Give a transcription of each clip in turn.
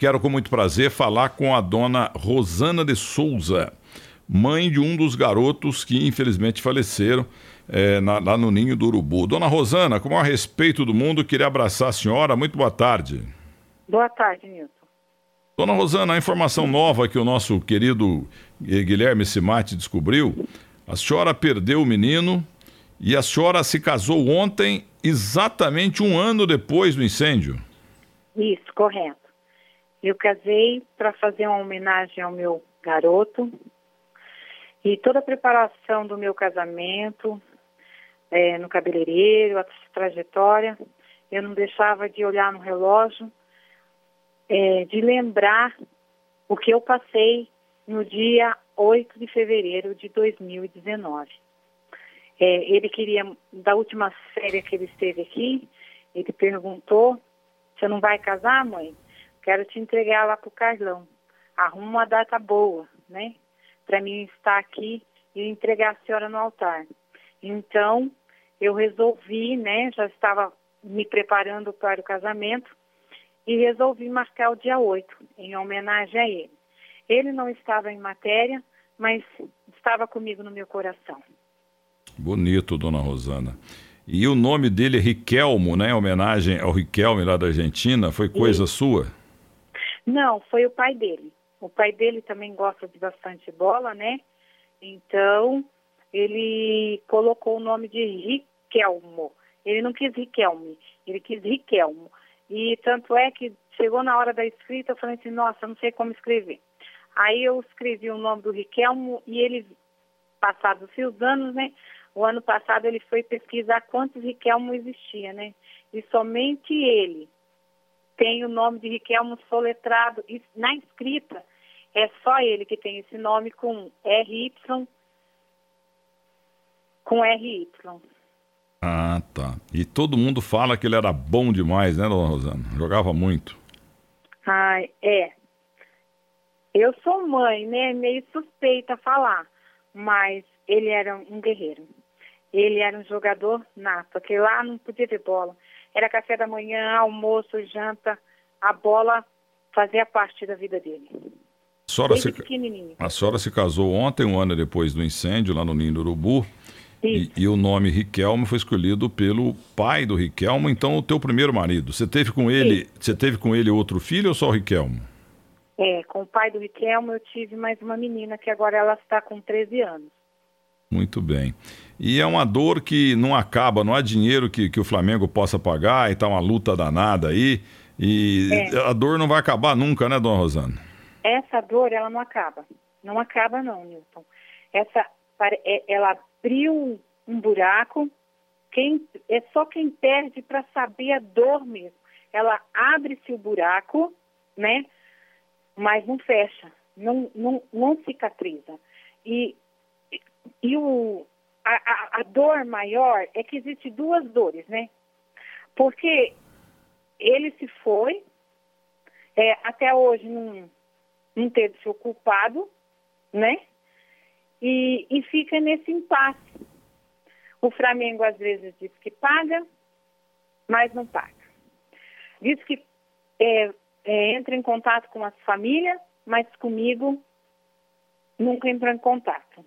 Quero com muito prazer falar com a dona Rosana de Souza, mãe de um dos garotos que infelizmente faleceram é, na, lá no Ninho do Urubu. Dona Rosana, com o maior respeito do mundo, queria abraçar a senhora. Muito boa tarde. Boa tarde, Nilton. Dona Rosana, a informação nova que o nosso querido Guilherme Simati descobriu, a senhora perdeu o menino e a senhora se casou ontem, exatamente um ano depois do incêndio. Isso, correto. Eu casei para fazer uma homenagem ao meu garoto e toda a preparação do meu casamento, é, no cabeleireiro, a trajetória, eu não deixava de olhar no relógio, é, de lembrar o que eu passei no dia 8 de fevereiro de 2019. É, ele queria, da última férias que ele esteve aqui, ele perguntou: Você não vai casar, mãe? Quero te entregar lá para o Carlão. Arruma uma data boa, né? Para mim estar aqui e entregar a senhora no altar. Então, eu resolvi, né? Já estava me preparando para o casamento e resolvi marcar o dia 8, em homenagem a ele. Ele não estava em matéria, mas estava comigo no meu coração. Bonito, dona Rosana. E o nome dele é Riquelmo, né? Em homenagem ao Riquelme lá da Argentina, foi coisa sua? Não, foi o pai dele. O pai dele também gosta de bastante bola, né? Então, ele colocou o nome de Riquelmo. Ele não quis Riquelme, ele quis Riquelmo. E tanto é que chegou na hora da escrita, eu falei assim, nossa, não sei como escrever. Aí eu escrevi o nome do Riquelmo e ele, passados os anos, né? O ano passado ele foi pesquisar quantos Riquelmo existia, né? E somente ele tem o nome de Riquelmo soletrado. Na escrita, é só ele que tem esse nome com RY, com RY. Ah, tá. E todo mundo fala que ele era bom demais, né, dona Rosana? Jogava muito. Ah, é. Eu sou mãe, né? Meio suspeita a falar. Mas ele era um guerreiro. Ele era um jogador nato, porque lá não podia ter bola. Era café da manhã, almoço, janta. A bola fazia parte da vida dele. A senhora, se, a senhora se casou ontem, um ano depois do incêndio, lá no Ninho do Urubu. E, e, o nome Riquelmo foi escolhido pelo pai do Riquelmo, então o teu primeiro marido. Você teve com ele, Sim. você teve com ele outro filho ou só o Riquelmo? É, com o pai do Riquelmo eu tive mais uma menina que agora ela está com 13 anos. Muito bem. E é uma dor que não acaba, não há dinheiro que, que o Flamengo possa pagar e tá uma luta danada aí. E é. a dor não vai acabar nunca, né, dona Rosana? Essa dor, ela não acaba. Não acaba não, Nilton. Essa, é, ela abriu um buraco, quem, é só quem perde para saber a dor mesmo. Ela abre-se o buraco, né? Mas não fecha, não, não, não cicatriza. E e o, a, a, a dor maior é que existe duas dores, né? Porque ele se foi, é, até hoje não, não teve seu culpado, né? E, e fica nesse impasse. O Flamengo às vezes diz que paga, mas não paga. Diz que é, é, entra em contato com as famílias, mas comigo nunca entra em contato.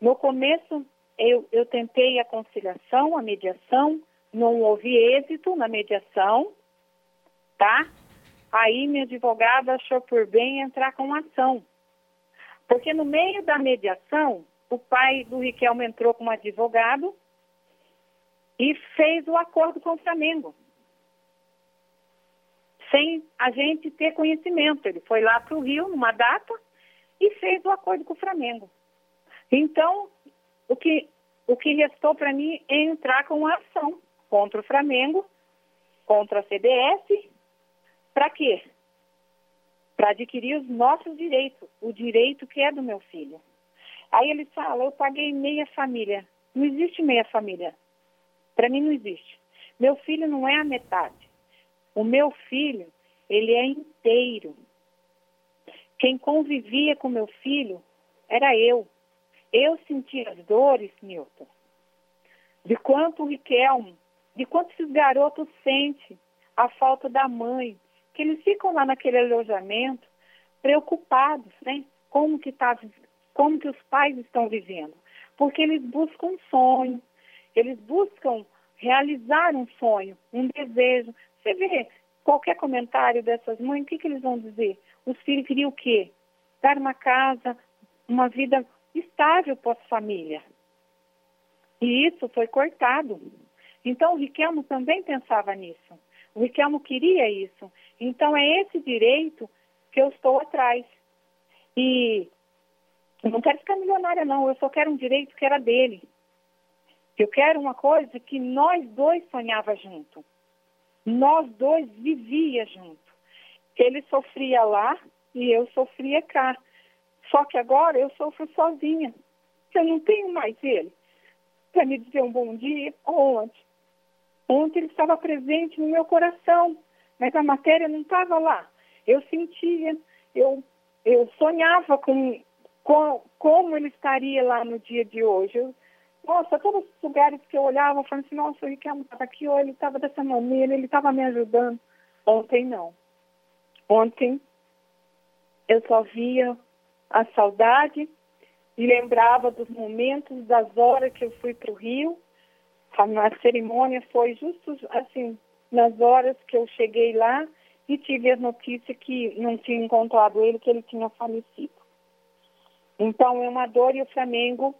No começo, eu, eu tentei a conciliação, a mediação, não houve êxito na mediação, tá? Aí minha advogada achou por bem entrar com ação. Porque no meio da mediação, o pai do Riquelme entrou como advogado e fez o acordo com o Flamengo. Sem a gente ter conhecimento. Ele foi lá para o Rio numa data e fez o acordo com o Flamengo. Então, o que, o que restou para mim é entrar com uma ação contra o Flamengo, contra a CBS, para quê? Para adquirir os nossos direitos, o direito que é do meu filho. Aí ele fala, eu paguei meia família. Não existe meia família. Para mim não existe. Meu filho não é a metade. O meu filho, ele é inteiro. Quem convivia com meu filho era eu. Eu senti as dores, Newton, de quanto o Riquelme, de quanto esses garotos sentem a falta da mãe, que eles ficam lá naquele alojamento preocupados, né? Como que tá, como que os pais estão vivendo? Porque eles buscam um sonho, eles buscam realizar um sonho, um desejo. Você vê qualquer comentário dessas mães, o que, que eles vão dizer? Os filhos queriam o quê? Dar uma casa, uma vida estável para a família. E isso foi cortado. Então o Riquelmo também pensava nisso. O Riquelmo queria isso. Então é esse direito que eu estou atrás. E eu não quero ficar milionária, não. Eu só quero um direito que era dele. Eu quero uma coisa que nós dois sonhava junto. Nós dois vivia junto. Ele sofria lá e eu sofria cá. Só que agora eu sofro sozinha. Eu não tenho mais ele para me dizer um bom dia ontem. Ontem ele estava presente no meu coração, mas a matéria não estava lá. Eu sentia, eu, eu sonhava com, com como ele estaria lá no dia de hoje. Eu, nossa, todos os lugares que eu olhava, falava assim, nossa, o Ricardo estava aqui, ou ele estava dessa maneira, ele estava me ajudando. Ontem não. Ontem eu só via a saudade e lembrava dos momentos, das horas que eu fui para o Rio. A cerimônia foi justo assim, nas horas que eu cheguei lá e tive a notícia que não tinha encontrado ele, que ele tinha falecido. Então é uma dor e o Flamengo,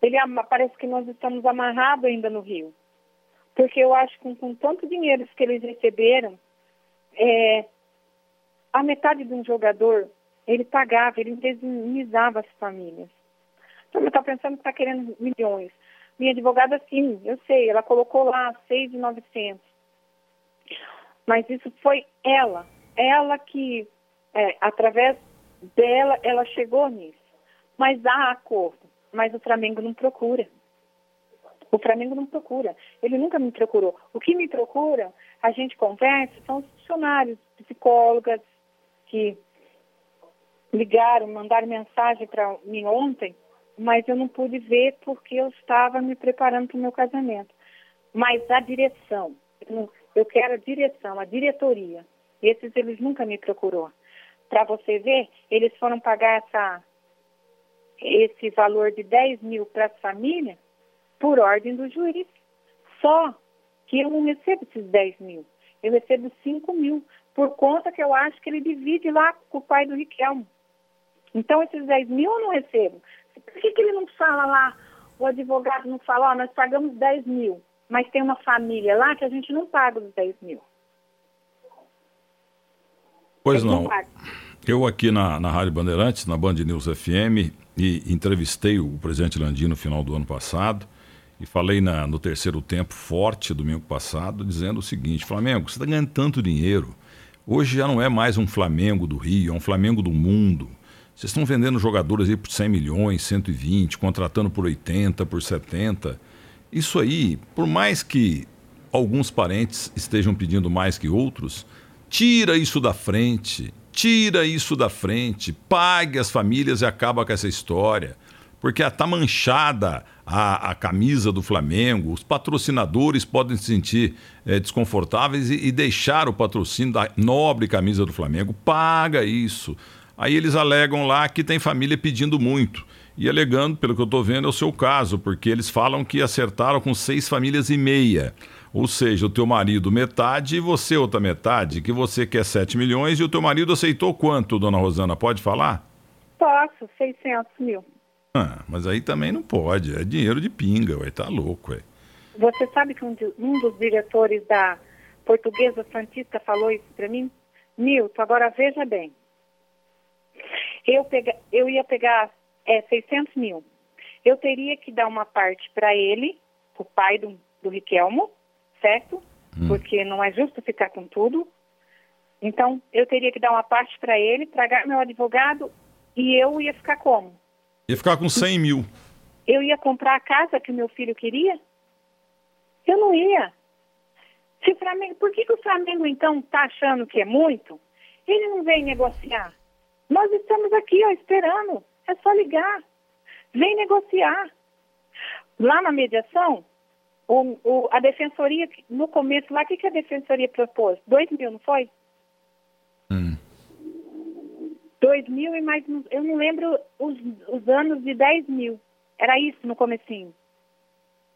ele parece que nós estamos amarrados ainda no Rio. Porque eu acho que com, com tanto dinheiro que eles receberam, é, a metade de um jogador ele pagava, ele indemnizava as famílias. Então, está pensando que está querendo milhões. Minha advogada, sim, eu sei, ela colocou lá 6,900. Mas isso foi ela, ela que, é, através dela, ela chegou nisso. Mas há acordo, mas o Flamengo não procura. O Flamengo não procura. Ele nunca me procurou. O que me procura, a gente conversa, são os funcionários, psicólogas, que ligaram, mandaram mensagem para mim ontem, mas eu não pude ver porque eu estava me preparando para o meu casamento. Mas a direção, eu quero a direção, a diretoria. Esses eles nunca me procurou. Para você ver, eles foram pagar essa, esse valor de 10 mil para as famílias por ordem do juiz. Só que eu não recebo esses 10 mil. Eu recebo 5 mil, por conta que eu acho que ele divide lá com o pai do Riquelmo. Então, esses 10 mil eu não recebo. Por que, que ele não fala lá, o advogado não fala, ó, nós pagamos 10 mil, mas tem uma família lá que a gente não paga os 10 mil. Pois não. Eu aqui na, na Rádio Bandeirantes, na Band News FM, e entrevistei o presidente Landim no final do ano passado e falei na, no terceiro tempo forte domingo passado, dizendo o seguinte: Flamengo, você está ganhando tanto dinheiro. Hoje já não é mais um Flamengo do Rio, é um Flamengo do mundo. Vocês estão vendendo jogadores aí por 100 milhões, 120, contratando por 80, por 70. Isso aí, por mais que alguns parentes estejam pedindo mais que outros, tira isso da frente. Tira isso da frente, pague as famílias e acaba com essa história. Porque está manchada a, a, camisa do Flamengo, os patrocinadores podem se sentir é, desconfortáveis e, e deixar o patrocínio da nobre camisa do Flamengo. Paga isso. Aí eles alegam lá que tem família pedindo muito. E alegando, pelo que eu estou vendo, é o seu caso, porque eles falam que acertaram com seis famílias e meia. Ou seja, o teu marido metade e você outra metade, que você quer 7 milhões e o teu marido aceitou quanto, dona Rosana? Pode falar? Posso, 600 mil. Ah, mas aí também não pode, é dinheiro de pinga, vai tá louco, ué. Você sabe que um, de, um dos diretores da Portuguesa Santista falou isso para mim? Milton, agora veja bem, eu, pega, eu ia pegar é, 600 mil. Eu teria que dar uma parte para ele, o pai do, do Riquelmo, certo? Hum. Porque não é justo ficar com tudo. Então, eu teria que dar uma parte para ele, pagar meu advogado, e eu ia ficar como? Ia ficar com 100 mil. Eu ia comprar a casa que meu filho queria? Eu não ia. Se Flamengo, por que, que o Flamengo, então, está achando que é muito? Ele não vem negociar. Nós estamos aqui, ó, esperando. É só ligar. Vem negociar. Lá na mediação, o, o, a defensoria, no começo lá, o que, que a defensoria propôs? Dois mil, não foi? dois mil e mais, eu não lembro os, os anos de 10 mil. Era isso no comecinho.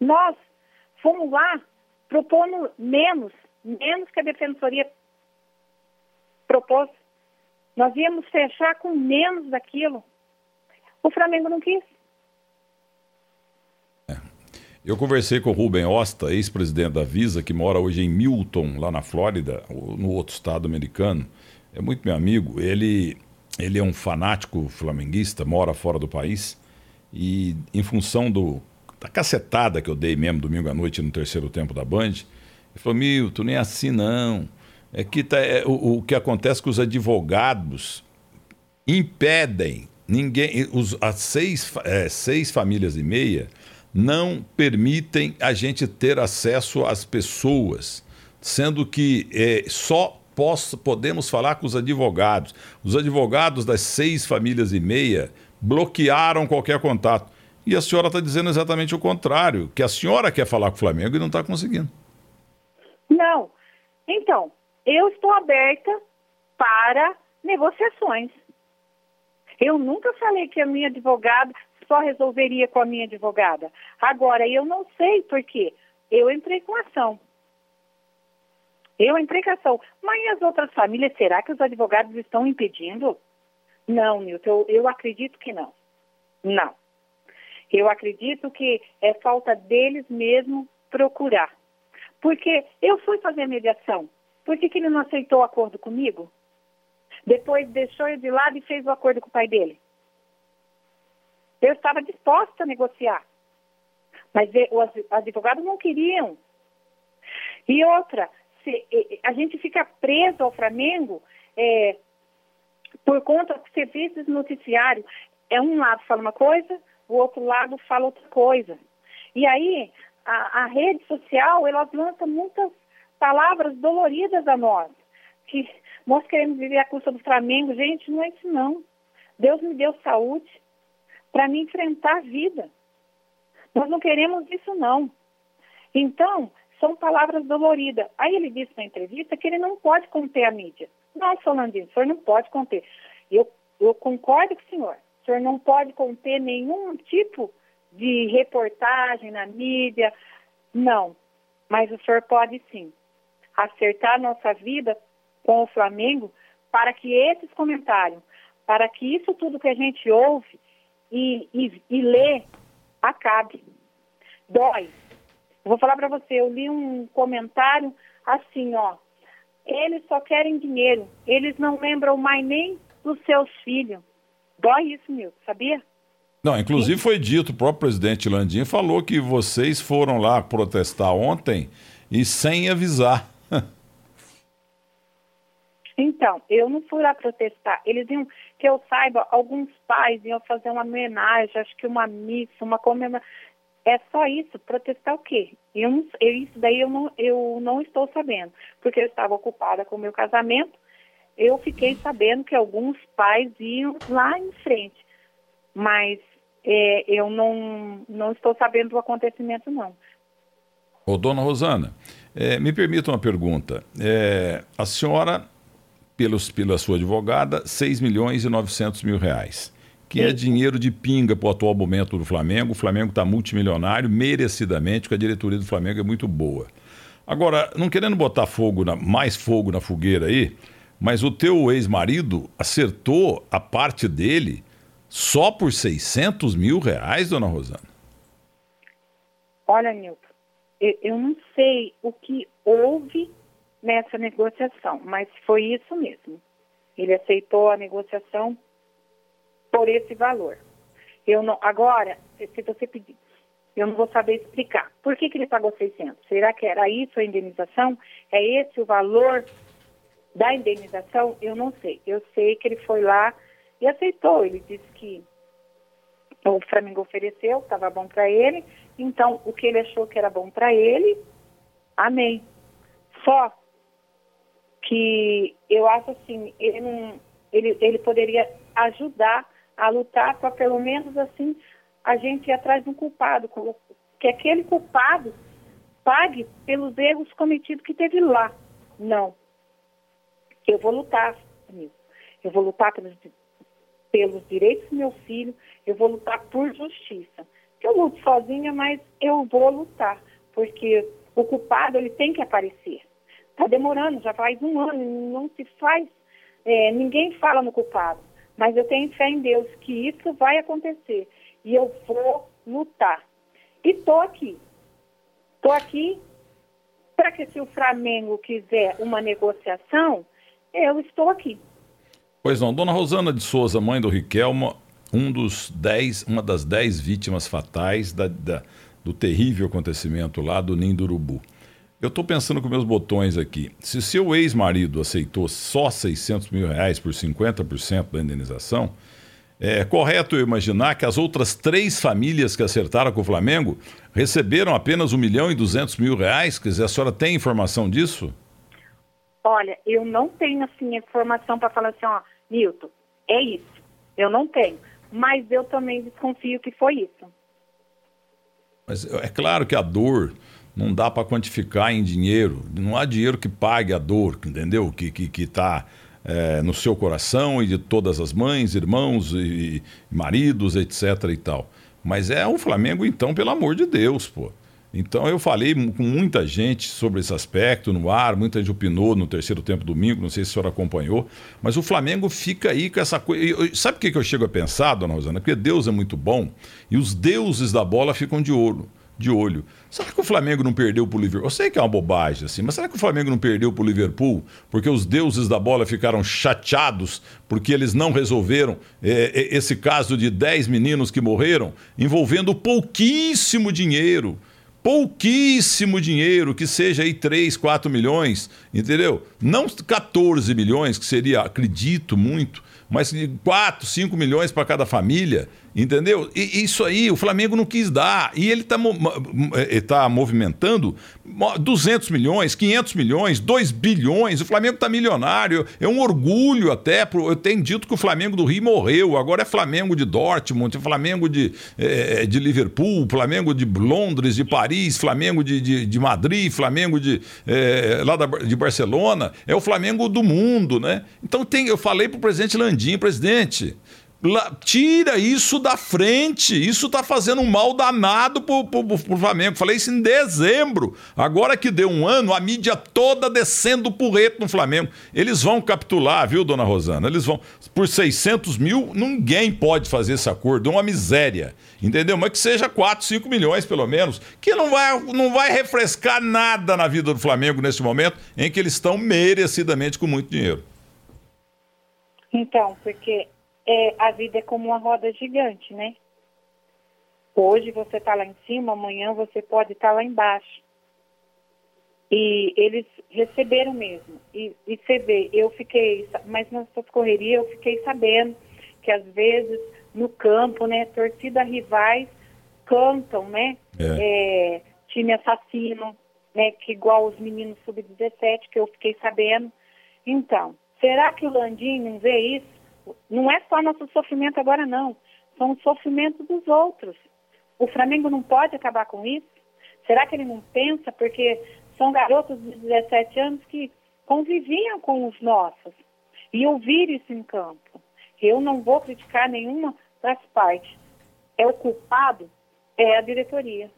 Nós fomos lá propondo menos, menos que a defensoria propôs. Nós íamos fechar com menos daquilo. O Flamengo não quis. É. Eu conversei com o Rubem Osta, ex-presidente da Visa, que mora hoje em Milton, lá na Flórida, no outro estado americano. É muito meu amigo. Ele, ele é um fanático flamenguista, mora fora do país. E em função do, da cacetada que eu dei mesmo domingo à noite no terceiro tempo da Band, ele falou: Milton, nem é assim não. É que tá, é, o, o que acontece é que os advogados impedem ninguém, os, as seis, é, seis famílias e meia não permitem a gente ter acesso às pessoas, sendo que é, só posso, podemos falar com os advogados. Os advogados das seis famílias e meia bloquearam qualquer contato. E a senhora está dizendo exatamente o contrário, que a senhora quer falar com o Flamengo e não está conseguindo. Não. Então, eu estou aberta para negociações. Eu nunca falei que a minha advogada só resolveria com a minha advogada. Agora, eu não sei por quê. Eu entrei com ação. Eu entrei com ação. Mas e as outras famílias, será que os advogados estão impedindo? Não, Nilton, eu, eu acredito que não. Não. Eu acredito que é falta deles mesmo procurar. Porque eu fui fazer mediação. Por que, que ele não aceitou o acordo comigo? Depois deixou eu de lado e fez o acordo com o pai dele. Eu estava disposta a negociar. Mas os advogados não queriam. E outra, a gente fica preso ao Flamengo é, por conta vê esses noticiários. É um lado fala uma coisa, o outro lado fala outra coisa. E aí, a, a rede social, elas lançam muitas palavras doloridas a nós. Que nós queremos viver a custa do Flamengo. Gente, não é isso não. Deus me deu saúde para me enfrentar a vida. Nós não queremos isso não. Então, são palavras doloridas. Aí ele disse na entrevista que ele não pode conter a mídia. Não, Solandino, o senhor não pode conter. Eu, eu concordo com o senhor. O senhor não pode conter nenhum tipo de reportagem na mídia. Não. Mas o senhor pode sim acertar nossa vida com o Flamengo para que esses comentários, para que isso tudo que a gente ouve e, e, e lê acabe. Dói. Vou falar para você, eu li um comentário assim, ó. Eles só querem dinheiro, eles não lembram mais nem dos seus filhos. Dói isso, meu, sabia? Não, inclusive foi dito, o próprio presidente Landim falou que vocês foram lá protestar ontem e sem avisar. Então, eu não fui lá protestar. Eles iam, que eu saiba, alguns pais iam fazer uma homenagem, acho que uma missa, uma comemoração. É só isso, protestar o quê? Eu, não, eu isso daí eu não, eu não estou sabendo, porque eu estava ocupada com o meu casamento. Eu fiquei sabendo que alguns pais iam lá em frente, mas é, eu não, não estou sabendo do acontecimento, não. Ô, dona Rosana, é, me permita uma pergunta. É, a senhora pelos, pela sua advogada, 6 milhões e 900 mil reais. Que é dinheiro de pinga para o atual momento do Flamengo. O Flamengo está multimilionário, merecidamente, porque a diretoria do Flamengo é muito boa. Agora, não querendo botar fogo na, mais fogo na fogueira aí, mas o teu ex-marido acertou a parte dele só por 600 mil reais, dona Rosana? Olha, Nilton, eu, não sei o que houve nessa negociação, mas foi isso mesmo. Ele aceitou a negociação por esse valor. Eu não, agora, se você pedir, eu não vou saber explicar. Por que, que ele pagou 600? Será que era isso a indenização? É esse o valor da indenização? Eu não sei. Eu sei que ele foi lá e aceitou. Ele disse que o Flamengo ofereceu, estava bom para ele. Então, o que ele achou que era bom para ele, amém. Só que eu acho assim, ele, não, ele, ele poderia ajudar a lutar para pelo menos assim a gente ir atrás de um culpado, que aquele culpado pague pelos erros cometidos que teve lá. Não. Eu vou lutar. Eu vou lutar pelos, pelos direitos do meu filho, eu vou lutar por justiça. Eu luto sozinha, mas eu vou lutar, porque o culpado ele tem que aparecer. Está demorando, já faz um ano, não se faz, é, ninguém fala no culpado. Mas eu tenho fé em Deus que isso vai acontecer e eu vou lutar. E estou aqui. Estou aqui para que se o Flamengo quiser uma negociação, eu estou aqui. Pois não, Dona Rosana de Souza, mãe do Riquelmo, um dos dez, uma das dez vítimas fatais da, da, do terrível acontecimento lá do Ninho do Urubu. Eu estou pensando com meus botões aqui. Se seu ex-marido aceitou só 600 mil reais por 50% da indenização, é correto eu imaginar que as outras três famílias que acertaram com o Flamengo receberam apenas 1 milhão e 200 mil reais? Quer dizer, a senhora tem informação disso? Olha, eu não tenho assim informação para falar assim, ó, Milton, é isso. Eu não tenho. Mas eu também desconfio que foi isso. Mas é claro que a dor não dá para quantificar em dinheiro. Não há dinheiro que pague a dor, entendeu? Que que, que tá, é, no seu coração e de todas as mães, irmãos e, e maridos, etc. e tal. Mas é o Flamengo, então, pelo amor de Deus, pô. Então eu falei com muita gente sobre esse aspecto no ar, muita gente opinou no terceiro tempo domingo, não sei se a senhora acompanhou, mas o Flamengo fica aí com essa coisa. Sabe o que eu chego a pensar, dona Rosana? Porque Deus é muito bom e os deuses da bola ficam de de olho. Será que o Flamengo não perdeu para o Liverpool? Eu sei que é uma bobagem, assim, mas será que o Flamengo não perdeu para o Liverpool porque os deuses da bola ficaram chateados porque eles não resolveram é, esse caso de 10 meninos que morreram envolvendo pouquíssimo dinheiro? Pouquíssimo dinheiro, que seja aí 3, 4 milhões, entendeu? Não 14 milhões, que seria, acredito muito, mas 4, 5 milhões para cada família, entendeu? E isso aí o Flamengo não quis dar. E ele está eh, tá movimentando 200 milhões, 500 milhões, 2 bilhões. O Flamengo está milionário. É um orgulho até. Pro, eu tenho dito que o Flamengo do Rio morreu. Agora é Flamengo de Dortmund, Flamengo de, é, de Liverpool, Flamengo de Londres, de Paris, Flamengo de, de, de Madrid, Flamengo de, é, lá da, de Barcelona. É o Flamengo do mundo, né? Então tem, eu falei para o presidente Landim, presidente, tira isso da frente. Isso está fazendo um mal danado pro, pro, Flamengo. Falei isso em dezembro. Agora que deu um ano, a mídia toda descendo o porreto no Flamengo. Eles vão capitular, viu, dona Rosana? Eles vão. Por 600 mil, ninguém pode fazer esse acordo. É uma miséria. Entendeu? Mas que seja 4, 5 milhões, pelo menos. Que não vai, não vai refrescar nada na vida do Flamengo nesse momento em que eles estão merecidamente com muito dinheiro. Então, porque é, a vida é como uma roda gigante, né? Hoje você está lá em cima, amanhã você pode estar tá lá embaixo. E eles receberam mesmo. E, e você vê, eu fiquei, mas nessas correrias eu fiquei sabendo que às vezes no campo, né, torcida rivais cantam, né? É. É, time assassino, né? Que igual os meninos sub-17 que eu fiquei sabendo. Então, Será que o Landim não vê isso? Não é só nosso sofrimento agora, não. São o sofrimento dos outros. O Flamengo não pode acabar com isso? Será que ele não pensa? Porque são garotos de 17 anos que conviviam com os nossos e ouvir isso em campo. Eu não vou criticar nenhuma das partes. É o culpado? É a diretoria.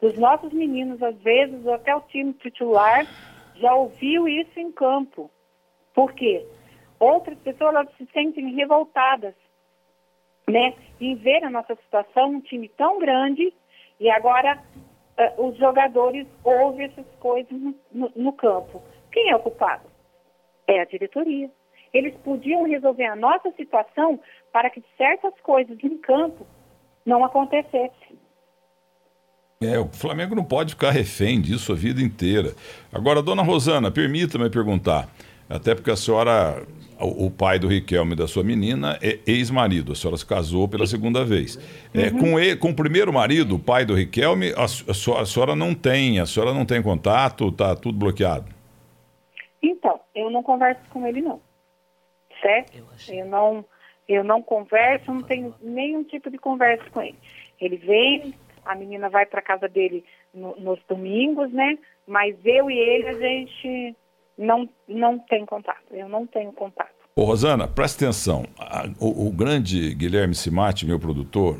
Dos nossos meninos, às vezes, até o time titular já ouviu isso em campo. Por quê? Outras pessoas elas se sentem revoltadas, né? Em ver a nossa situação, um time tão grande, e agora uh, os jogadores ouvem essas coisas no, no, no campo. Quem é o culpado? É a diretoria. Eles podiam resolver a nossa situação para que certas coisas em campo não acontecessem. É, o Flamengo não pode ficar refém disso a vida inteira. Agora, dona Rosana, permita-me perguntar. Até porque a senhora, o, pai do Riquelme e da sua menina é ex-marido. A senhora se casou pela segunda vez. É, uhum. com, ele, com o primeiro marido, o pai do Riquelme, a, a, a senhora não tem, a senhora não tem contato, está tudo bloqueado. Então, eu não converso com ele não. Certo? Eu, eu não, eu não converso, não tenho nenhum tipo de conversa com ele. Ele vem, a menina vai para casa dele no, nos domingos, né? Mas eu e ele a gente não, não tem contato. Eu não tenho contato. Ô, Rosana, presta atenção. O, o, grande Guilherme Simati, meu produtor,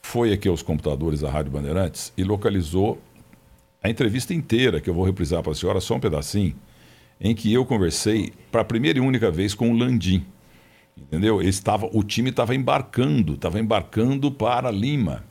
foi aqui aos computadores da Rádio Bandeirantes e localizou a entrevista inteira, que eu vou reprisar para a senhora, só um pedacinho, em que eu conversei para a primeira e única vez com o Landim. Entendeu? Estava, o time estava embarcando, estava embarcando para Lima.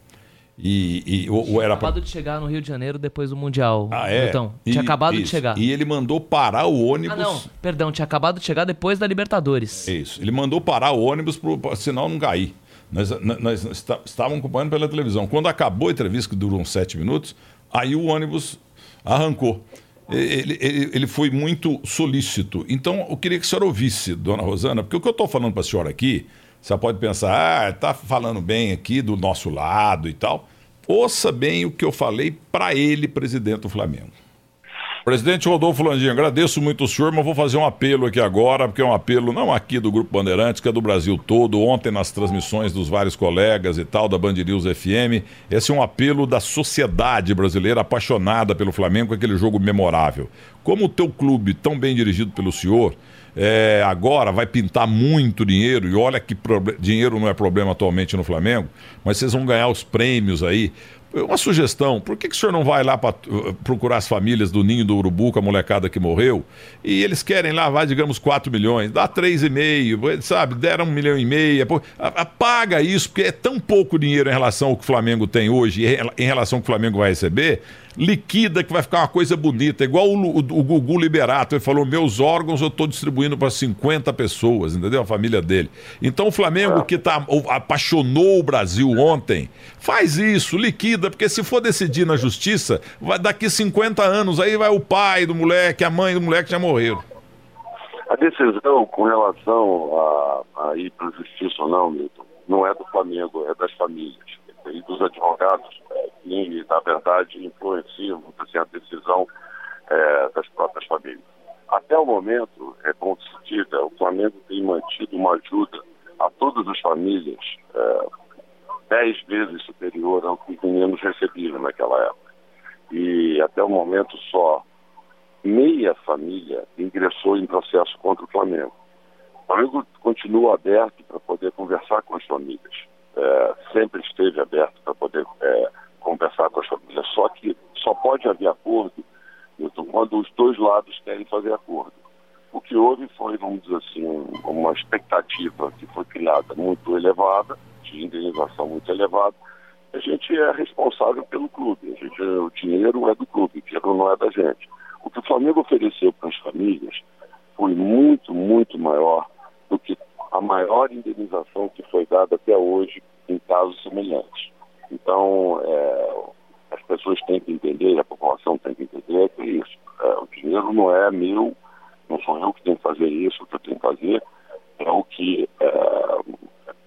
E, e o, o era acabado pra... de chegar no Rio de Janeiro depois do Mundial. Ah, é? Então, tinha e, acabado isso. de chegar. E ele mandou parar o ônibus. Ah, não, perdão, tinha acabado de chegar depois da Libertadores. Isso. Ele mandou parar o ônibus para sinal não cair. Nós, nós, nós estávamos acompanhando pela televisão. Quando acabou a entrevista, que durou uns sete minutos, aí o ônibus arrancou. Ele, ele, ele, foi muito solícito. Então, eu queria que a senhora ouvisse, dona Rosana, porque o que eu estou falando para a senhora aqui, você pode pensar, ah, está falando bem aqui do nosso lado e tal. Ouça bem o que eu falei para ele, presidente do Flamengo. Presidente Rodolfo Landim, agradeço muito o senhor, mas vou fazer um apelo aqui agora, porque é um apelo não aqui do Grupo Bandeirantes, que é do Brasil todo, ontem nas transmissões dos vários colegas e tal, da Band News FM. Esse é um apelo da sociedade brasileira apaixonada pelo Flamengo, aquele jogo memorável. Como o teu clube, tão bem dirigido pelo senhor, é, agora vai pintar muito dinheiro, e olha que dinheiro não é problema atualmente no Flamengo, mas vocês vão ganhar os prêmios aí. Uma sugestão, por que, que o senhor não vai lá para uh, procurar as famílias do Ninho do Urubu, com a molecada que morreu, e eles querem lá, vai, digamos, 4 milhões, dá 3,5, sabe, deram 1 milhão e meio, paga isso, porque é tão pouco dinheiro em relação ao que o Flamengo tem hoje, em relação ao que o Flamengo vai receber, liquida que vai ficar uma coisa bonita, igual o, o, o Gugu Liberato, ele falou, meus órgãos eu estou distribuindo para 50 pessoas, entendeu? A família dele. Então o Flamengo que tá, apaixonou o Brasil ontem, faz isso, liquida, porque se for decidir na justiça, vai daqui 50 anos, aí vai o pai do moleque, a mãe do moleque já morreram. A decisão com relação a, a ir para a justiça ou não, Milton, não é do Flamengo, é das famílias e dos advogados é, que, na verdade, influenciam assim, a decisão é, das próprias famílias. Até o momento, é bom se diga, o Flamengo tem mantido uma ajuda a todas as famílias é, dez vezes superior ao que os meninos recebiam naquela época. E até o momento só meia família ingressou em processo contra o Flamengo. O Flamengo continua aberto para poder conversar com as famílias é, sempre esteve aberto para poder é, conversar com as famílias. Só que só pode haver acordo, quando os dois lados querem fazer acordo. O que houve foi, vamos dizer assim, uma expectativa que foi criada muito elevada, de indenização muito elevada. A gente é responsável pelo clube, a gente, o dinheiro é do clube, o dinheiro não é da gente. O que o Flamengo ofereceu para as famílias foi muito, muito maior do que a maior indenização que foi dada até hoje em casos semelhantes. Então, é, as pessoas têm que entender, a população tem que entender que isso. É, o dinheiro não é meu, não sou eu que tenho que fazer isso, o que eu tenho que fazer é o que é,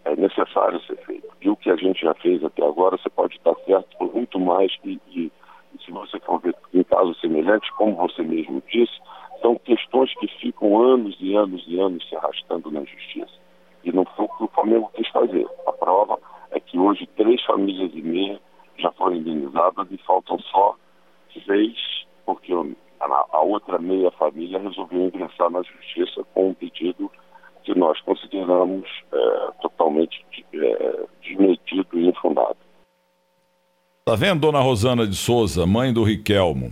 é necessário ser feito. E o que a gente já fez até agora, você pode estar certo por muito mais e, e, e se você for ver em casos semelhantes, como você mesmo disse, são questões que ficam anos e anos e anos se arrastando na justiça. E não foi o que o Flamengo quis fazer. A prova é que hoje três famílias e meia já foram indenizadas e faltam só seis, porque a, outra meia família resolveu ingressar na justiça com um pedido que nós consideramos é, totalmente é, e infundado. Tá vendo, dona Rosana de Souza, mãe do Riquelmo?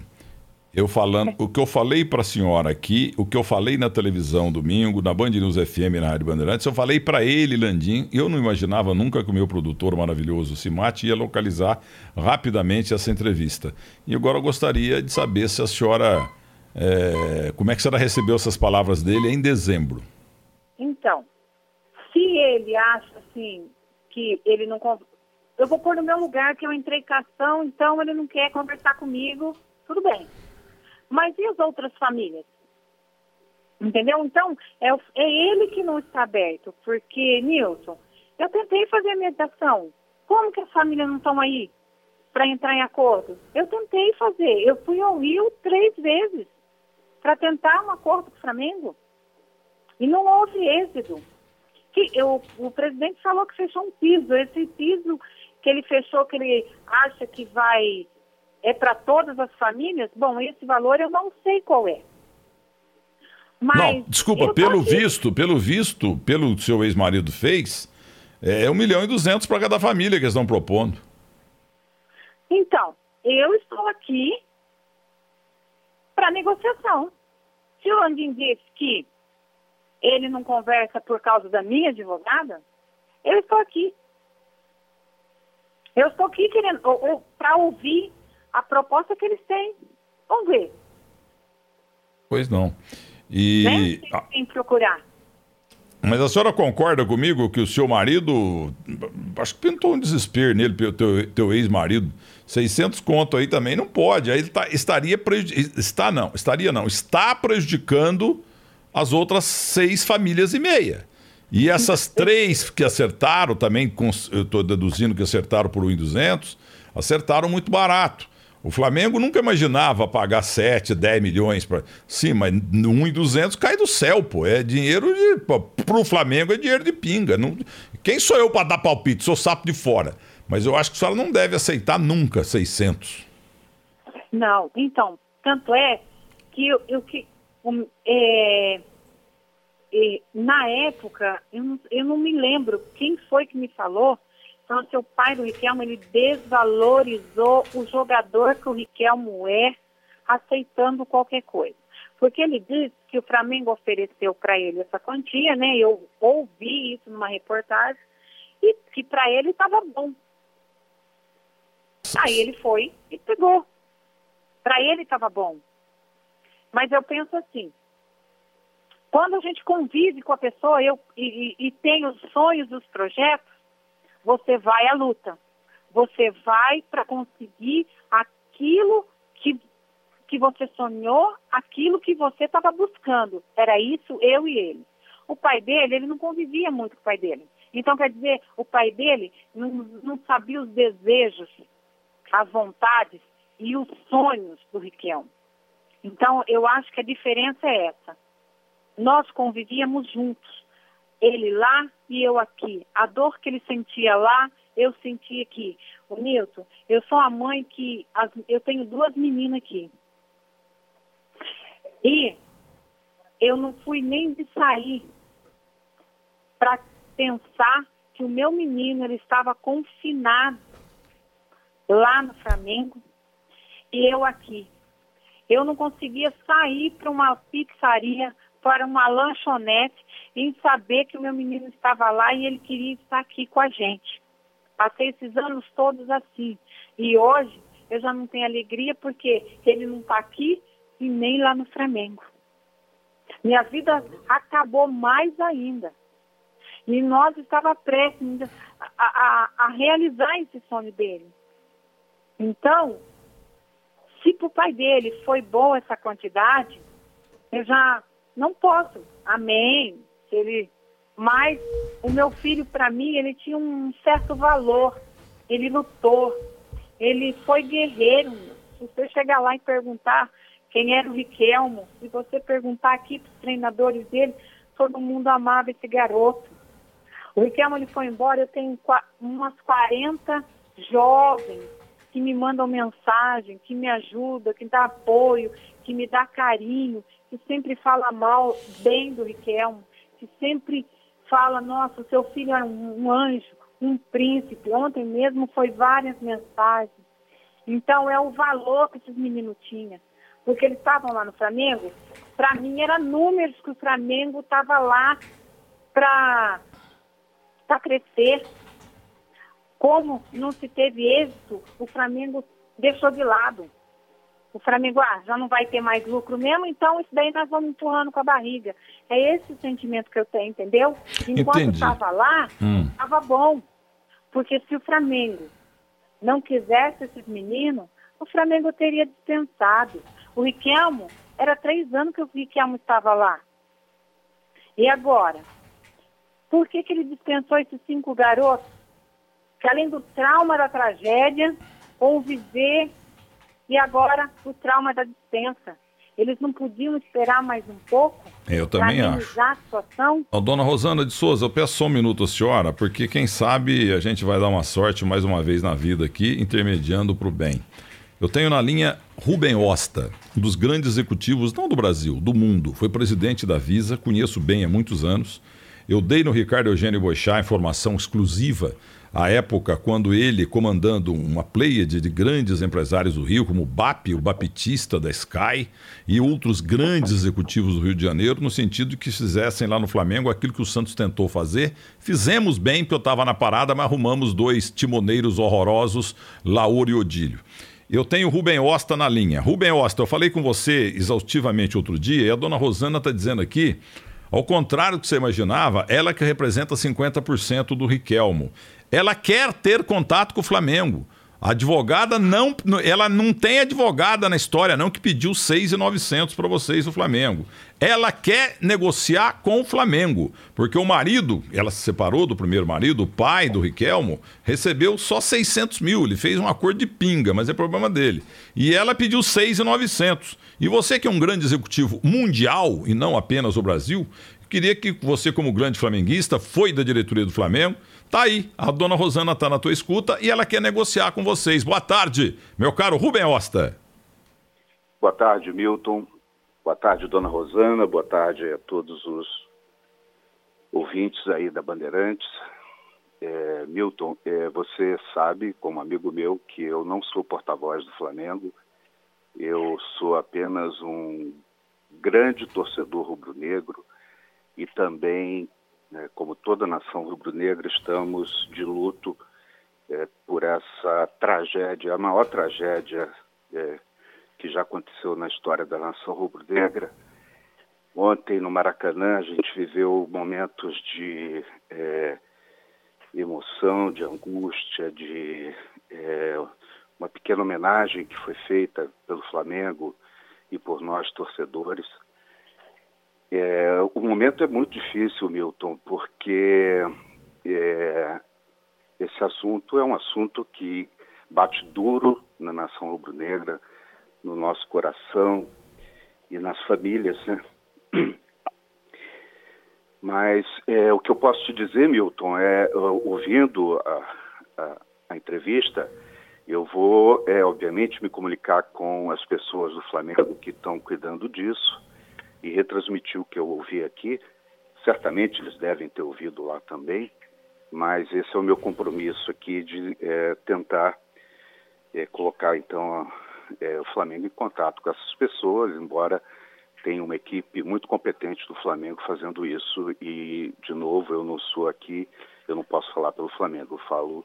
Eu falando, o que eu falei para a senhora aqui, o que eu falei na televisão domingo, na Band News FM, na Rádio Bandeirantes, eu falei para ele, Landim, eu não imaginava nunca que o meu produtor maravilhoso, Simate, ia localizar rapidamente essa entrevista. E agora eu gostaria de saber se a senhora, é, como é que a senhora recebeu essas palavras dele em dezembro? Então, se ele acha assim, que ele não... Eu vou pôr no meu lugar que eu entrei cação, então ele não quer conversar comigo, tudo bem mas e as outras famílias? Entendeu? Então, é, é ele que não está aberto, porque, Nilson, eu tentei fazer a mediação. Como que as famílias não estão aí para entrar em acordo? Eu tentei fazer. Eu fui ao Rio três vezes para tentar um acordo com o Flamengo. E não houve êxito. Que eu, o presidente falou que fechou um piso. Esse piso que ele fechou, que ele acha que vai é para todas as famílias? Bom, esse valor eu não sei qual é. Mas não, desculpa, pelo visto, pelo visto, pelo seu ex-marido fez, é um milhão e duzentos para cada família que eles estão propondo. Então, eu estou aqui para negociação. Se o Landim diz que ele não conversa por causa da minha advogada, eu estou aqui. Eu estou aqui querendo para ouvir a proposta que eles têm. Vamos ver. Pois não. E. Né? Tem que procurar. Mas a senhora concorda comigo que o seu marido, acho que pintou um desespero nele, teu, teu ex-marido, 600 conto aí também não pode, aí ele tá, estaria, está não, estaria não, está prejudicando as outras seis famílias e meia. E essas três que acertaram também, eu estou deduzindo que acertaram por 1,200, acertaram muito barato. O Flamengo nunca imaginava pagar 7, 10 milhões para. Sim, mas 1,200 cai do céu, pô. É dinheiro de. Pro Flamengo é dinheiro de pinga. Não... Quem sou eu para dar palpite? Sou sapo de fora. Mas eu acho que a senhora não deve aceitar nunca 600. Não, então, tanto é que eu, eu que. Um, é, é, na época, eu eu não me lembro quem foi que me falou então, seu pai do Riquelmo, ele desvalorizou o jogador que o Riquelmo é, aceitando qualquer coisa. Porque ele disse que o Flamengo ofereceu para ele essa quantia, né? Eu ouvi isso numa reportagem, e que para ele estava bom. Aí ele foi e pegou. Para ele estava bom. Mas eu penso assim, quando a gente convive com a pessoa eu, e, e, e tem os sonhos, os projetos, você vai à luta. Você vai para conseguir aquilo que, que você sonhou, aquilo que você estava buscando. Era isso, eu e ele. O pai dele, ele não convivia muito com o pai dele. Então, quer dizer, o pai dele não, não sabia os desejos, as vontades e os sonhos do Riquelme. Então, eu acho que a diferença é essa. Nós convivíamos juntos ele lá e eu aqui. A dor que ele sentia lá, eu senti aqui. O Nilton, eu sou a mãe que. As, eu tenho duas meninas aqui. E eu não fui nem de sair para pensar que o meu menino ele estava confinado lá no Flamengo e eu aqui. Eu não conseguia sair para uma pizzaria para uma lanchonete em saber que o meu menino estava lá e ele queria estar aqui com a gente. Passei esses anos todos assim. E hoje eu já não tenho alegria porque ele não está aqui e nem lá no Flamengo. Minha vida acabou mais ainda. E nós estava prestes a, a, a realizar esse sonho dele. Então, se para o pai dele foi boa essa quantidade, eu já não posso. Amém. Ele, mas o meu filho, para mim, ele tinha um certo valor. Ele lutou. Ele foi guerreiro. Se você chegar lá e perguntar quem era o Riquelmo, se você perguntar aqui para os treinadores dele, todo mundo amava esse garoto. O Riquelmo ele foi embora, eu tenho umas 40 jovens que me mandam mensagem, que me ajudam, que dá apoio, que me dá carinho, que sempre fala mal, bem do Riquelmo, que sempre fala, nossa, o seu filho era um, um anjo, um príncipe. Ontem mesmo foi várias mensagens. Então é o valor que esses meninos tinham. Porque eles estavam lá no Flamengo, para mim era números que o Flamengo estava lá para crescer. Como não se teve êxito, o Flamengo deixou de lado o Flamengo, ah, já não vai ter mais lucro mesmo, então isso daí nós vamos empurrando com a barriga. É esse o sentimento que eu tenho, entendeu? Enquanto estava lá, estava hum. bom. Porque se o Flamengo não quisesse esses meninos, o Flamengo teria dispensado. O Riquelmo, era três anos que o Riquelmo estava lá. E agora? Por que, que ele dispensou esses cinco garotos? Que além do trauma da tragédia, conviver e agora o trauma da dispensa. Eles não podiam esperar mais um pouco? Eu também acho. A situação? Dona Rosana de Souza, eu peço só um minuto à senhora, porque quem sabe a gente vai dar uma sorte mais uma vez na vida aqui, intermediando para o bem. Eu tenho na linha Rubem Osta, um dos grandes executivos, não do Brasil, do mundo. Foi presidente da Visa, conheço bem há muitos anos. Eu dei no Ricardo Eugênio Boixá informação exclusiva à época quando ele, comandando uma pleiade de grandes empresários do Rio, como o BAP, o Baptista da Sky e outros grandes executivos do Rio de Janeiro, no sentido de que fizessem lá no Flamengo aquilo que o Santos tentou fazer. Fizemos bem, porque eu estava na parada, mas arrumamos dois timoneiros horrorosos, Lauro e Odílio. Eu tenho Rubem Osta na linha. Rubem Osta, eu falei com você exaustivamente outro dia e a dona Rosana está dizendo aqui, ao contrário do que você imaginava, ela que representa 50% do Riquelmo. Ela quer ter contato com o Flamengo. A advogada não, ela não tem advogada na história não que pediu 6.900 para vocês do Flamengo. Ela quer negociar com o Flamengo, porque o marido, ela se separou do primeiro marido, o pai do Riquelmo, recebeu só 600 mil. Ele fez um acordo de pinga, mas é problema dele. E ela pediu 6.900. E você que é um grande executivo mundial e não apenas o Brasil, queria que você como grande flamenguista foi da diretoria do Flamengo Tá aí, a dona Rosana tá na tua escuta e ela quer negociar com vocês. Boa tarde, meu caro Rubem Osta. Boa tarde, Milton. Boa tarde, dona Rosana. Boa tarde a todos os ouvintes aí da Bandeirantes. É, Milton, é, você sabe, como amigo meu, que eu não sou porta-voz do Flamengo. Eu sou apenas um grande torcedor rubro-negro e também como toda nação rubro-negra, estamos de luto é, por essa tragédia, a maior tragédia é, que já aconteceu na história da nação rubro-negra. Ontem, no Maracanã, a gente viveu momentos de é, emoção, de angústia, de é, uma pequena homenagem que foi feita pelo Flamengo e por nós, torcedores. É, o momento é muito difícil, Milton, porque é, esse assunto é um assunto que bate duro na nação rubro-negra, no nosso coração e nas famílias, né? Mas é, o que eu posso te dizer, Milton, é ouvindo a, a, a entrevista, eu vou, é, obviamente, me comunicar com as pessoas do Flamengo que estão cuidando disso e retransmitir o que eu ouvi aqui. Certamente eles devem ter ouvido lá também, mas esse é o meu compromisso aqui de é, tentar é, colocar então é, o Flamengo em contato com essas pessoas, embora tenha uma equipe muito competente do Flamengo fazendo isso e de novo eu não sou aqui, eu não posso falar pelo Flamengo, eu falo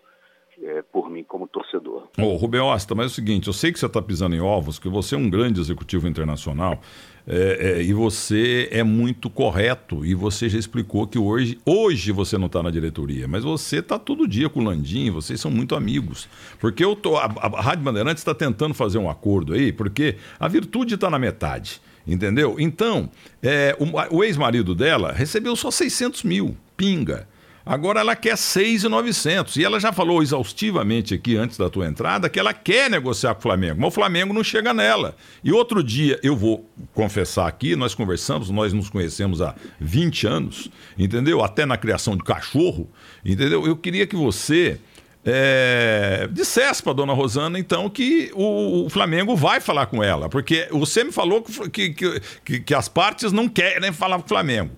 é, por mim como torcedor. Ô, Rubem Osta, mas é o seguinte, eu sei que você está pisando em ovos, que você é um grande executivo internacional é, é, e você é muito correto e você já explicou que hoje, hoje você não está na diretoria, mas você está todo dia com o Landim, vocês são muito amigos. Porque eu tô, a, a Rádio Bandeirantes está tentando fazer um acordo aí, porque a virtude está na metade. Entendeu? Então, é, o, o ex-marido dela recebeu só 600 mil, pinga. Agora ela quer 6,900. E ela já falou exaustivamente aqui antes da tua entrada que ela quer negociar com o Flamengo, mas o Flamengo não chega nela. E outro dia, eu vou confessar aqui, nós conversamos, nós nos conhecemos há 20 anos, entendeu? Até na criação de cachorro, entendeu? Eu queria que você é, dissesse para dona Rosana, então, que o, o, Flamengo vai falar com ela, porque você me falou que, que, que, que as partes não querem falar com o Flamengo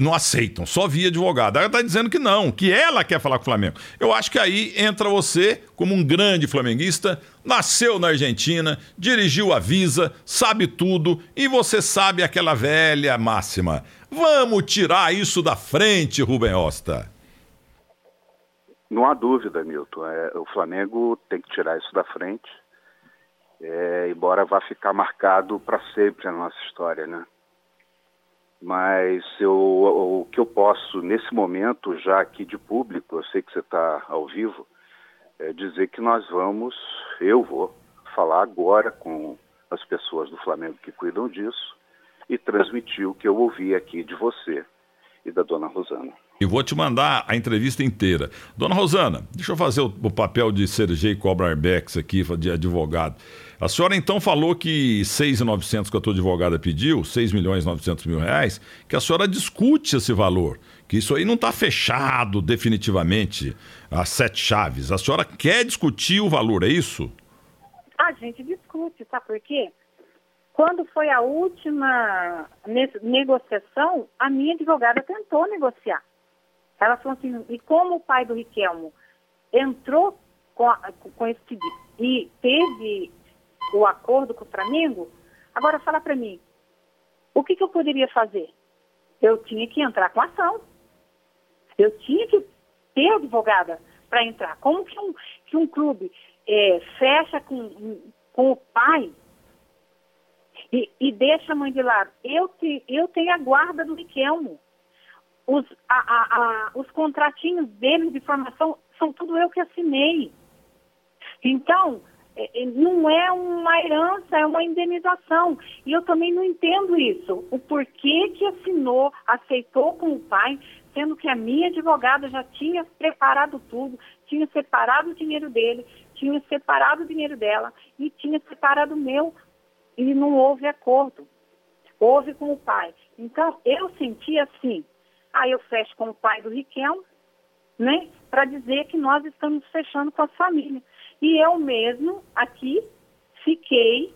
não aceitam, só via advogado. Ela está dizendo que não, que ela quer falar com o Flamengo. Eu acho que aí entra você, como um grande flamenguista, nasceu na Argentina, dirigiu a Visa, sabe tudo, e você sabe aquela velha máxima. Vamos tirar isso da frente, Rubem Osta. Não há dúvida, Milton. É, o Flamengo tem que tirar isso da frente, é, embora vá ficar marcado para sempre a nossa história, né? Mas eu, o que eu posso, nesse momento, já aqui de público, eu sei que você está ao vivo, é dizer que nós vamos, eu vou, falar agora com as pessoas do Flamengo que cuidam disso e transmitir o que eu ouvi aqui de você e da dona Rosana. E vou te mandar a entrevista inteira. Dona Rosana, deixa eu fazer o, o papel de Sergei Cobrarbex aqui, de advogado. A senhora então falou que 6,900 que a tua advogada pediu, 6 milhões e 900 mil reais, que a senhora discute esse valor, que isso aí não está fechado definitivamente, as sete chaves. A senhora quer discutir o valor, é isso? a gente discute, sabe por quê? Quando foi a última negociação, a minha advogada tentou negociar. Ela falou assim, e como o pai do Riquelmo entrou com, a, com esse pedido e teve o acordo com o Flamengo, agora fala para mim, o que, que eu poderia fazer? Eu tinha que entrar com ação. Eu tinha que ter advogada para entrar. Como que um, que um clube é, fecha com, com o pai e, e, deixa a mãe de lado? Eu, te, eu tenho a guarda do Riquelmo. Os, a, a, a, os contratinhos dele de formação são tudo eu que assinei. Então, não é uma herança, é uma indenização. E eu também não entendo isso. O porquê que assinou, aceitou com o pai, sendo que a minha advogada já tinha preparado tudo, tinha separado o dinheiro dele, tinha separado o dinheiro dela e tinha separado o meu. E não houve acordo. Houve com o pai. Então, eu senti assim. Aí eu fecho com o pai do Riquelme, né? Para dizer que nós estamos fechando com as famílias. E eu mesmo aqui fiquei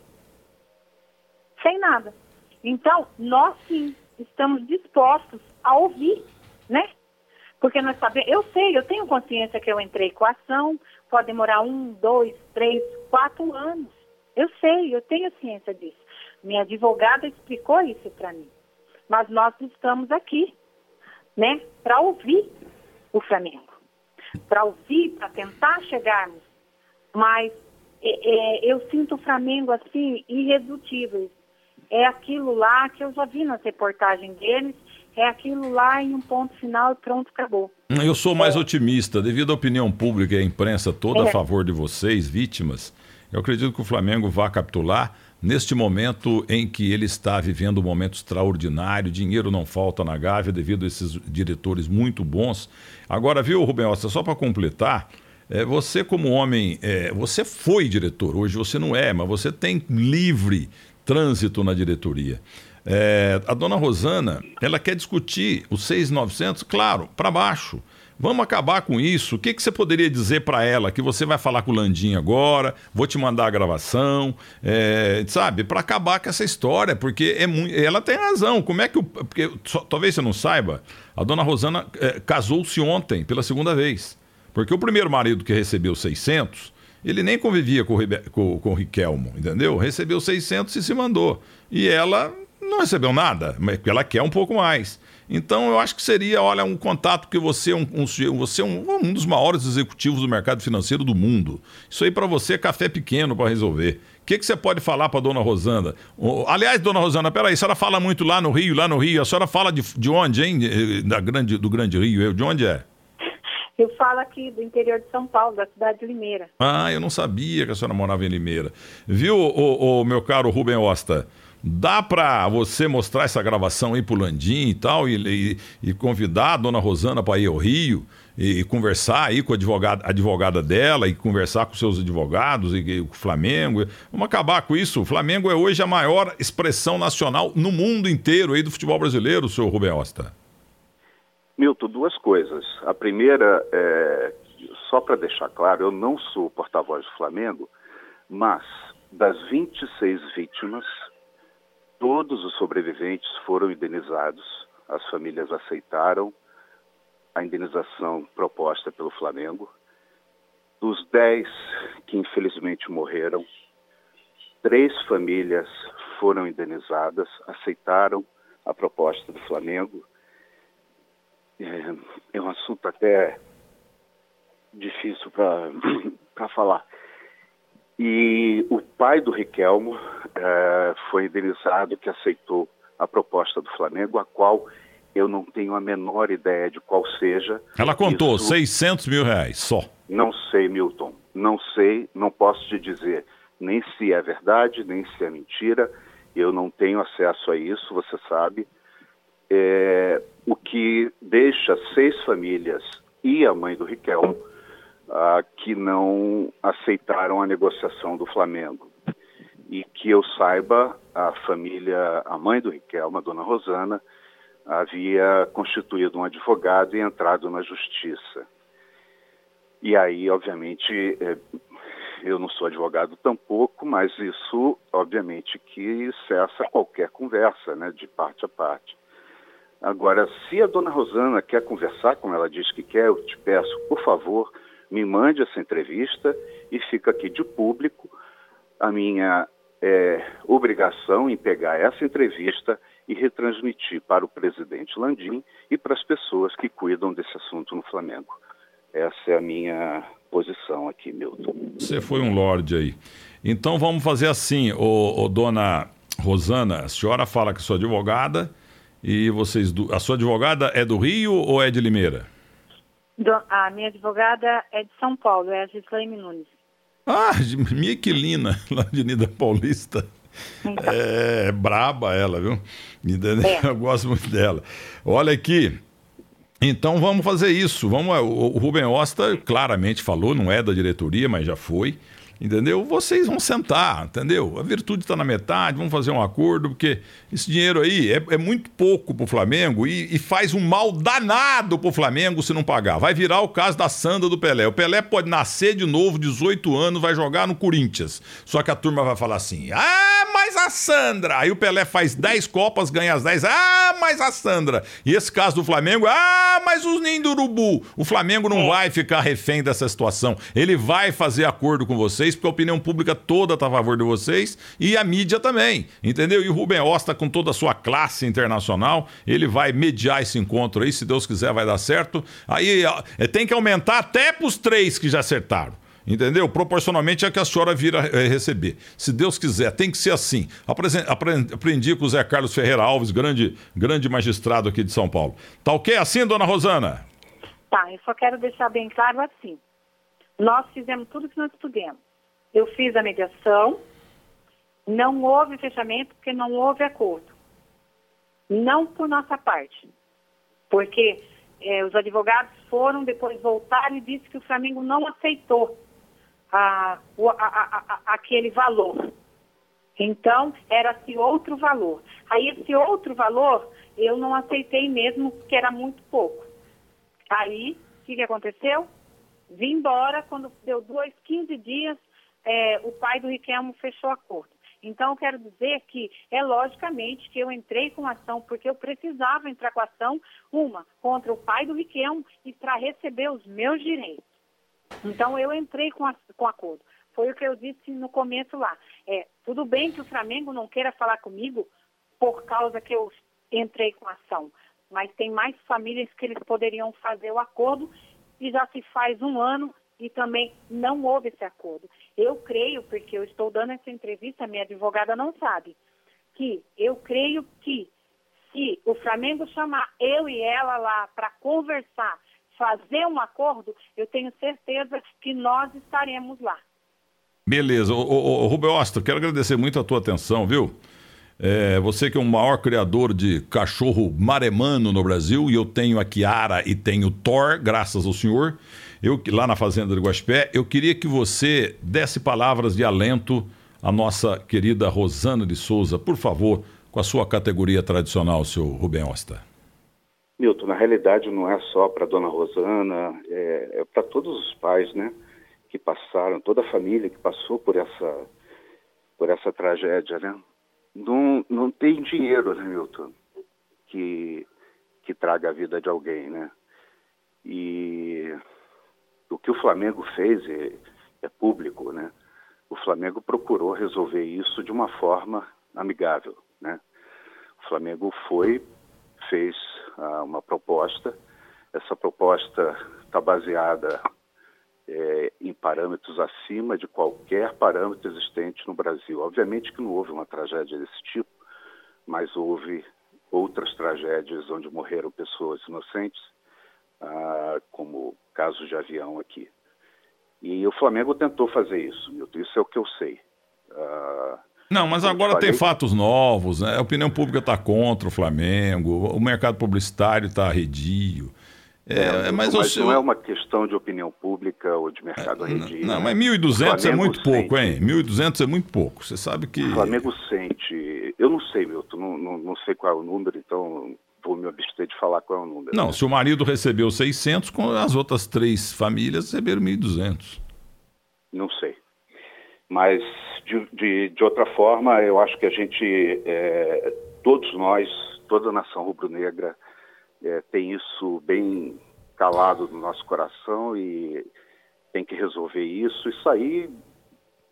sem nada. Então, nós sim estamos dispostos a ouvir, né? Porque nós sabemos, eu sei, eu tenho consciência que eu entrei com a ação, pode demorar um, dois, três, quatro anos. Eu sei, eu tenho ciência disso. Minha advogada explicou isso para mim. Mas nós estamos aqui, né, para ouvir o Flamengo, para ouvir, para tentar chegarmos mas é, é, eu sinto o Flamengo assim, irredutível. É aquilo lá que eu já vi nas reportagens deles, é aquilo lá em um ponto final e pronto, acabou. Eu sou mais é. otimista, devido à opinião pública e à imprensa toda a é. favor de vocês, vítimas. Eu acredito que o Flamengo vá capitular neste momento em que ele está vivendo um momento extraordinário, dinheiro não falta na Gávea devido a esses diretores muito bons. Agora, viu, Rubem Osta, só para completar, é, você, como homem, é, você foi diretor, hoje você não é, mas você tem livre trânsito na diretoria. É, a dona Rosana, ela quer discutir os 6,900, claro, para baixo. Vamos acabar com isso. O que, que você poderia dizer para ela? Que você vai falar com o Landim agora, vou te mandar a gravação, é, sabe? Para acabar com essa história, porque é muito, ela tem razão. Como é que o. Porque, só, talvez você não saiba, a dona Rosana é, casou-se ontem pela segunda vez. Porque o primeiro marido que recebeu 600, ele nem convivia com com, com o Riquelmo, entendeu? Recebeu 600 e se mandou. E ela não recebeu nada, mas ela quer um pouco mais. Então eu acho que seria, olha, um contato que você é um, um você é um, um, dos maiores executivos do mercado financeiro do mundo. Isso aí para você é café pequeno para resolver. O que, que você pode falar para dona Rosana? aliás, dona Rosana, peraí, a senhora fala muito lá no Rio, lá no Rio. A senhora fala de, de onde, hein? Da grande, do Grande Rio. De onde é? Eu falo aqui do interior de São Paulo, da cidade de Limeira. Ah, eu não sabia que a senhora morava em Limeira. Viu, o, o meu caro Rubem Osta? Dá para você mostrar essa gravação aí pro Landim e tal, e, e, e convidar a dona Rosana para ir ao Rio e, e, conversar aí com a advogada, advogada dela e conversar com seus advogados e, com o Flamengo. Vamos acabar com isso. O Flamengo é hoje a maior expressão nacional no mundo inteiro aí do futebol brasileiro, senhor Rubem Osta. Milton, duas coisas. A primeira, é, só para deixar claro, eu não sou porta-voz do Flamengo, mas das 26 vítimas, todos os sobreviventes foram indenizados, as famílias aceitaram a indenização proposta pelo Flamengo. Dos 10 que infelizmente morreram, três famílias foram indenizadas, aceitaram a proposta do Flamengo é, é um assunto até difícil para falar. E o pai do Riquelmo é, foi indenizado que aceitou a proposta do Flamengo, a qual eu não tenho a menor ideia de qual seja. Ela contou Isso... 600 mil reais só. Não sei, Milton. Não sei, não posso te dizer nem se é verdade, nem se é mentira. Eu não tenho acesso a isso, você sabe. É, o que deixa seis famílias e a mãe do Riquelme ah, que não aceitaram a negociação do Flamengo. E que eu saiba, a família, a mãe do Riquelme, a dona Rosana, havia constituído um advogado e entrado na justiça. E aí, obviamente, é, eu não sou advogado tampouco, mas isso, obviamente, que cessa qualquer conversa, né, de parte a parte. Agora, se a dona Rosana quer conversar, como ela diz que quer, eu te peço, por favor, me mande essa entrevista e fica aqui de público a minha é, obrigação em pegar essa entrevista e retransmitir para o presidente Landim e para as pessoas que cuidam desse assunto no Flamengo. Essa é a minha posição aqui, Milton. Você foi um lorde aí. Então vamos fazer assim, ô, ô, dona Rosana, a senhora fala que sou advogada e vocês. Do... A sua advogada é do Rio ou é de Limeira? A minha advogada é de São Paulo, é a Gislaine Nunes. Ah, minha Equilina, lá de Nida Paulista. Então. É, é braba ela, viu? É. Eu gosto muito dela. Olha aqui. Então vamos fazer isso. Vamos, o Rubem Osta claramente falou, não é da diretoria, mas já foi entendeu? Vocês vão sentar, entendeu? A virtude está na metade, vamos fazer um acordo, porque esse dinheiro aí é, é muito pouco para o Flamengo e, e, faz um mal danado para o Flamengo se não pagar. Vai virar o caso da Sanda do Pelé. O Pelé pode nascer de novo, 18 anos, vai jogar no Corinthians. Só que a turma vai falar assim: ah, mas a Sandra! Aí o Pelé faz 10 Copas, ganha as 10, ah, mas a Sandra! E esse caso do Flamengo, ah, mas os Ninho do Urubu! O Flamengo não vai ficar refém dessa situação. Ele vai fazer acordo com vocês porque a opinião pública toda está a favor de vocês e a mídia também, entendeu? E o Rubem Osta, com toda a sua classe internacional, ele vai mediar esse encontro aí, se Deus quiser vai dar certo. Aí é, tem que aumentar até para os três que já acertaram. Entendeu? Proporcionalmente é que a senhora vira é, receber. Se Deus quiser, tem que ser assim. Aprendi com o Zé Carlos Ferreira Alves, grande, grande magistrado aqui de São Paulo. Tá ok assim, dona Rosana? Tá, eu só quero deixar bem claro assim. Nós fizemos tudo o que nós pudemos. Eu fiz a mediação, não houve fechamento porque não houve acordo. Não por nossa parte, porque é, os advogados foram, depois voltaram e disse que o Flamengo não aceitou a, a, a, aquele valor. Então, era-se outro valor. Aí, esse outro valor, eu não aceitei mesmo, porque era muito pouco. Aí, o que, que aconteceu? Vim embora, quando deu dois, 15 dias, é, o pai do Riquelmo fechou acordo. Então, eu quero dizer que é logicamente que eu entrei com ação, porque eu precisava entrar com ação, uma, contra o pai do Riquelmo e para receber os meus direitos. Então, eu entrei com, a, com acordo. Foi o que eu disse no começo lá. É, tudo bem que o Flamengo não queira falar comigo por causa que eu entrei com ação, mas tem mais famílias que eles poderiam fazer o acordo e já se faz um ano e também não houve esse acordo. Eu creio, porque eu estou dando essa entrevista, minha advogada não sabe, que eu creio que se o Flamengo chamar eu e ela lá para conversar, fazer um acordo, eu tenho certeza que nós estaremos lá. Beleza. Ô, ô, Rubem Osta, quero agradecer muito a tua atenção, viu? É, você que é o maior criador de cachorro maremano no Brasil, e eu tenho a Kiara e tenho Thor, graças ao senhor. Eu, lá na Fazenda de Guaspé, eu queria que você desse palavras de alento à nossa querida Rosana de Souza, por favor, com a sua categoria tradicional, seu Rubem Osta. Milton, na realidade não é só para dona Rosana, é, é para todos os pais, né, que passaram, toda a família que passou por essa, por essa tragédia, né. Não, não tem dinheiro, né, Milton, que, que traga a vida de alguém, né. E o que o Flamengo fez é, é público, né? O Flamengo procurou resolver isso de uma forma amigável, né? O Flamengo foi, fez uma proposta. Essa proposta está baseada é, em parâmetros acima de qualquer parâmetro existente no Brasil. Obviamente que não houve uma tragédia desse tipo, mas houve outras tragédias onde morreram pessoas inocentes ah, como casos de avião aqui. E o Flamengo tentou fazer isso, Milton, isso é o que eu sei. Ah, não, mas agora tem fatos novos, né? a opinião pública está contra o Flamengo, o mercado publicitário está arredio. É, é, mas, mas não é uma questão de opinião pública ou de mercado é, arredio. Não, né? mas 1.200 é muito sente... pouco, hein? 1.200 é muito pouco. Você sabe que. O Flamengo sente. Eu não sei, Milton, não, não, não sei qual é o número, então vou me abster de falar qual é o número. Não, né? se o marido recebeu 600, as outras três famílias receberam 1.200. Não sei. Mas, de, de, de, outra forma, eu acho que a gente, é, todos nós, toda a nação rubro-negra, é, tem isso bem calado no nosso coração e tem que resolver isso e sair.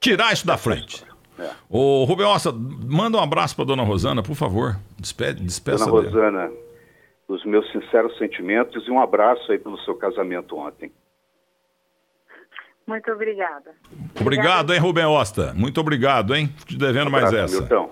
Tirar isso da frente. É. Ô, Rubem Ossa, manda um abraço para dona Rosana, por favor. Despede, despeça Dona Rosana, os meus sinceros sentimentos e um abraço aí pelo seu casamento ontem. Muito obrigada. Obrigado, hein, Rubem Osta. Muito obrigado, hein? Te devendo um mais essa. Milton.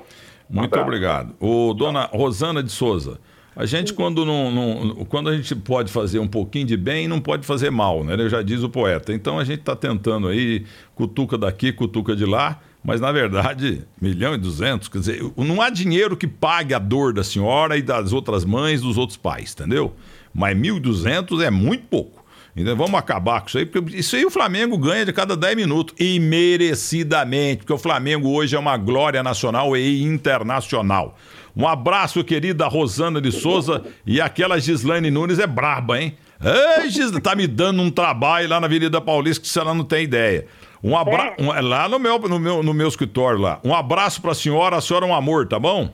Muito um obrigado. O dona Rosana de Souza. A gente, quando, não, não, quando a gente pode fazer um pouquinho de bem, não pode fazer mal, né? Já diz o poeta. Então a gente está tentando aí, cutuca daqui, cutuca de lá, mas na verdade, milhão e duzentos, quer dizer, não há dinheiro que pague a dor da senhora e das outras mães, dos outros pais, entendeu? Mas mil e duzentos é muito pouco. Então vamos acabar com isso aí, porque isso aí o Flamengo ganha de cada 10 minutos. E merecidamente, porque o Flamengo hoje é uma glória nacional e internacional. Um abraço, querida Rosana de Souza. E aquela Gislaine Nunes é braba, hein? Ei, Gislaine, tá me dando um trabalho lá na Avenida Paulista que você não tem ideia. Um abraço. É. Um, lá no meu, no, meu, no meu escritório lá. Um abraço para a senhora, a senhora é um amor, tá bom?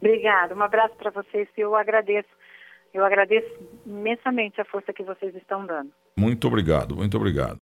Obrigada, um abraço para vocês eu agradeço. Eu agradeço imensamente a força que vocês estão dando. Muito obrigado, muito obrigado.